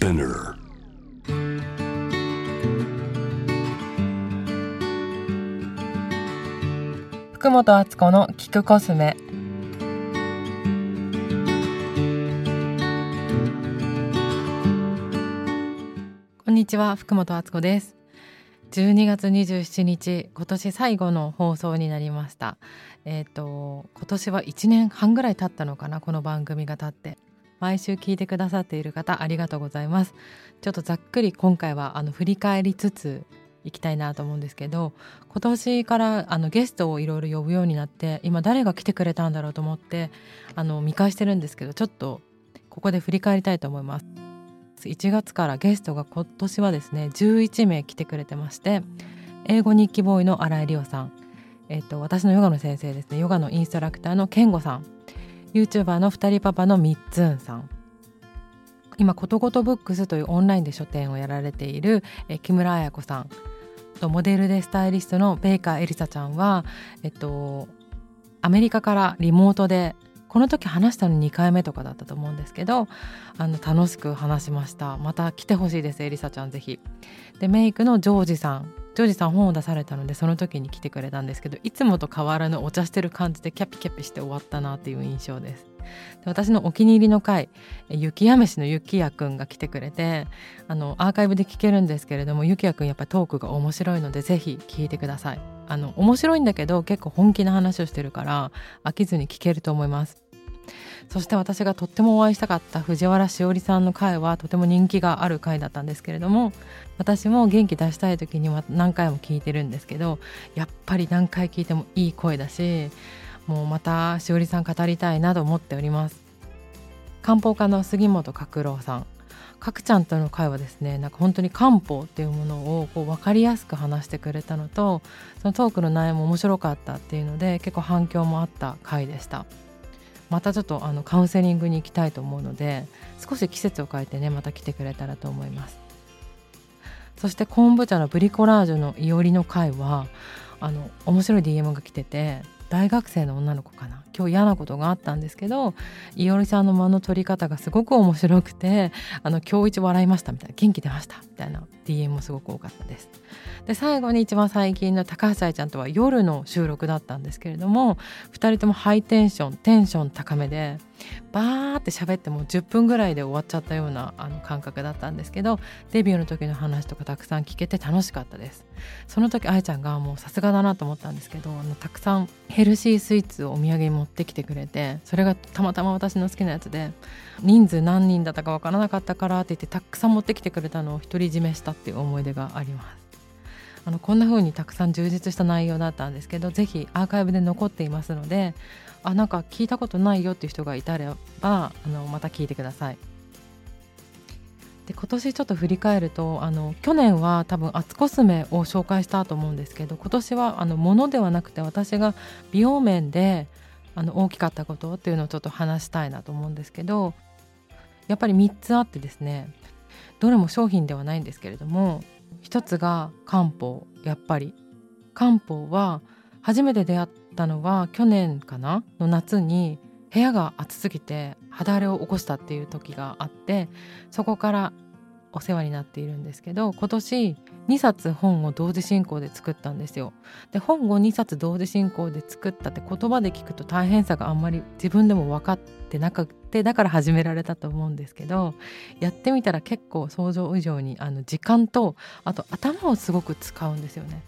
Spinner. 福本敦子の聞くコスメこんにちは福本敦子です12月27日今年最後の放送になりましたえっ、と今年は1年半ぐらい経ったのかなこの番組が経って毎週聞いてくださっている方ありがとうございます。ちょっとざっくり今回はあの振り返りつついきたいなと思うんですけど今年からあのゲストをいろいろ呼ぶようになって今誰が来てくれたんだろうと思ってあの見返してるんですけどちょっとここで振り返りたいと思います。1月からゲストが今年はですね11名来てくれてまして英語日記ボーイの新井理央さん、えっと、私のヨガの先生ですねヨガのインストラクターの健吾さん。YouTuber の二人パパのみっつんさん。今ことごとブックスというオンラインで書店をやられている木村彩子さん。とモデルでスタイリストのベイカーエリサちゃんは、えっと、アメリカからリモートでこの時話したの2回目とかだったと思うんですけどあの楽しく話しました。また来てほしいですエリサちゃんぜひ。でメイクのジョージさん。ジョージさん本を出されたのでその時に来てくれたんですけどいつもと変わらぬお茶してる感じでキャピキャピして終わったなっていう印象です。で私のお気に入りの回雪やめしの雪やくんが来てくれてあのアーカイブで聞けるんですけれども雪やくんやっぱりトークが面白いのでぜひ聞いてください。あの面白いんだけど結構本気な話をしてるから飽きずに聞けると思います。そして私がとってもお会いしたかった藤原しおりさんの回はとても人気がある回だったんですけれども私も元気出したい時には何回も聞いてるんですけどやっぱり何回聞いてもいい声だしもうまたしおりさん語りたいなと思っております。漢方科の杉本角郎さん。角ちゃんとの会はですねなんか本当に漢方っていうものをこう分かりやすく話してくれたのとそのトークの内容も面白かったっていうので結構反響もあった回でした。またちょっとあのカウンセリングに行きたいと思うので少し季節を変えてねまた来てくれたらと思います。そして昆布茶のブリコラージュのいおりの回はあの面白い DM が来てて大学生の女の子かな。今日嫌なことがあったんですけどいおりさんの間の取り方がすごく面白くてあの今日一笑いましたみたいな。元気出ました。みたいな。DM もすごく多かったです。で最後に一番最近の高橋愛ちゃんとは夜の収録だったんですけれども2人ともハイテンションテンション高めでバーって喋っても10分ぐらいで終わっちゃったようなあの感覚だったんですけどデビューの時の話とかたくさん聞けて楽しかったです。その時愛ちゃんがもうさすがだなと思ったんですけどあのたくさんヘルシースイーツをお土産に持ってきてくれてそれがたまたま私の好きなやつで人数何人だったか分からなかったからって言ってたくさん持ってきてくれたのを独り占めしたっていう思い出がありますあのこんな風にたくさん充実した内容だったんですけどぜひアーカイブで残っていますのであなんか聞いたことないよっていう人がいたらばあのまた聞いてください。で今年ちょっと振り返るとあの去年は多分アツコスメを紹介したと思うんですけど今年はあの物ではなくて私が美容面であの大きかったことっていうのをちょっと話したいなと思うんですけどやっぱり3つあってですねどれも商品ではないんですけれども一つが漢方やっぱり。漢方は初めて出会ったのは去年かな？の夏に部屋が暑すぎて肌荒れを起こしたっていう時があってそこからお世話になっているんですけど今年2冊本を同時進行で作ったんですよ。で本を2冊同時進行で作ったって言葉で聞くと大変さがあんまり自分でも分かってなくてだから始められたと思うんですけどやってみたら結構想像以上にあの時間とあと頭をすごく使うんですよね。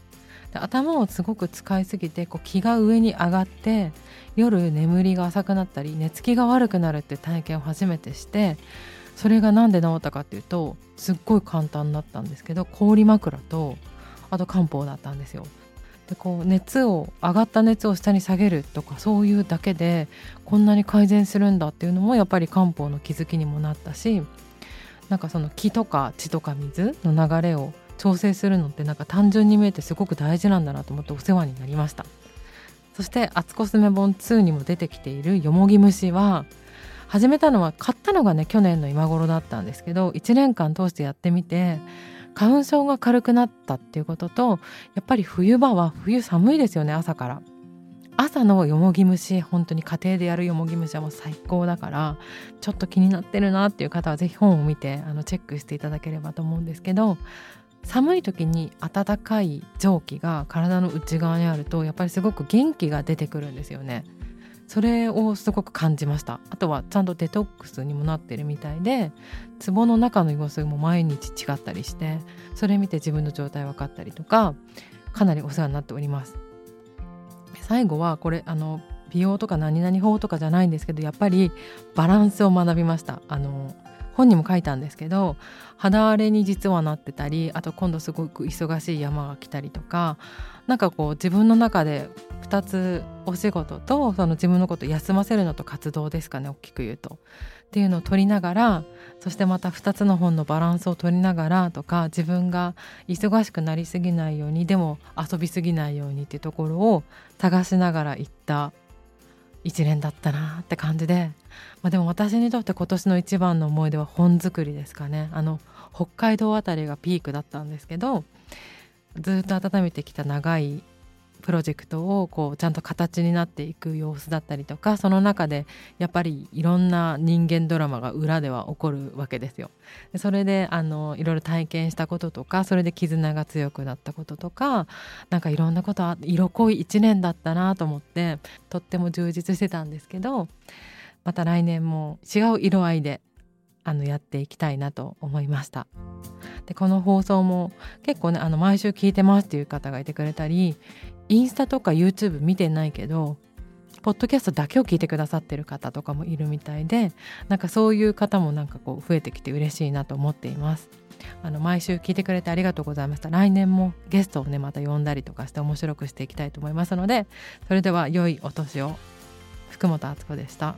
頭をすごく使いすぎてこう気が上に上がって夜眠りが浅くなったり寝つきが悪くなるって体験を初めてしてそれが何で治ったかっていうとすっごい簡単だったんですけど氷枕とあと漢方だったんですよ。でこう熱を上がった熱を下に下げるとかそういうだけでこんなに改善するんだっていうのもやっぱり漢方の気づきにもなったしなんかその気とか血とか水の流れを調整するのってなんか単純に見えてすごく大事なんだなと思ってお世話になりました。そして「アツコスメ本2」にも出てきているよもぎ虫は始めたのは買ったのがね去年の今頃だったんですけど1年間通してやってみて花粉症が軽くなったっていうこととやっぱり冬場は冬寒いですよね朝から。朝のよもぎ蒸し本当に家庭でやるよもぎ蒸しはもう最高だからちょっと気になってるなっていう方は是非本を見てあのチェックしていただければと思うんですけど寒い時に暖かい蒸気が体の内側にあるとやっぱりすごく元気が出てくるんですよね。それをすごく感じました。あとはちゃんとデトックスにもなってるみたいで壺の中の様子も毎日違ったりしてそれ見て自分の状態分かったりとかかなりお世話になっております。最後はこれあの美容とか何々法とかじゃないんですけどやっぱりバランスを学びました。あの本にも書いたんですけど肌荒れに実はなってたりあと今度すごく忙しい山が来たりとかなんかこう自分の中で2つお仕事とその自分のこと休ませるのと活動ですかね大きく言うと。っていうのを取りながらそしてまた2つの本のバランスを取りながらとか自分が忙しくなりすぎないようにでも遊びすぎないようにっていうところを探しながら行った一年だったなって感じで、まあ、でも私にとって今年の一番の思い出は本作りですかね。あの北海道あたりがピークだったんですけどずっと温めてきた長いプロジェクトをこうちゃんと形になっていく様子だったりとかその中でやっぱりいろんな人間ドラマが裏では起こるわけですよ。それであのいろいろ体験したこととかそれで絆が強くなったこととかなんかいろんなこと色濃い1年だったなと思ってとっても充実してたんですけどまた来年も違う色合いであのやっていきたいなと思いました。でこの放送も結構ねあの毎週聞いてますっていう方がいてくれたりインスタとか YouTube 見てないけどポッドキャストだけを聞いてくださってる方とかもいるみたいでなんかそういう方もなんかこう増えてきて嬉しいなと思っています。あの毎週聞いてくれてありがとうございました。来年もゲストをねまた呼んだりとかして面白くしていきたいと思いますのでそれでは良いお年を。福本敦子でした。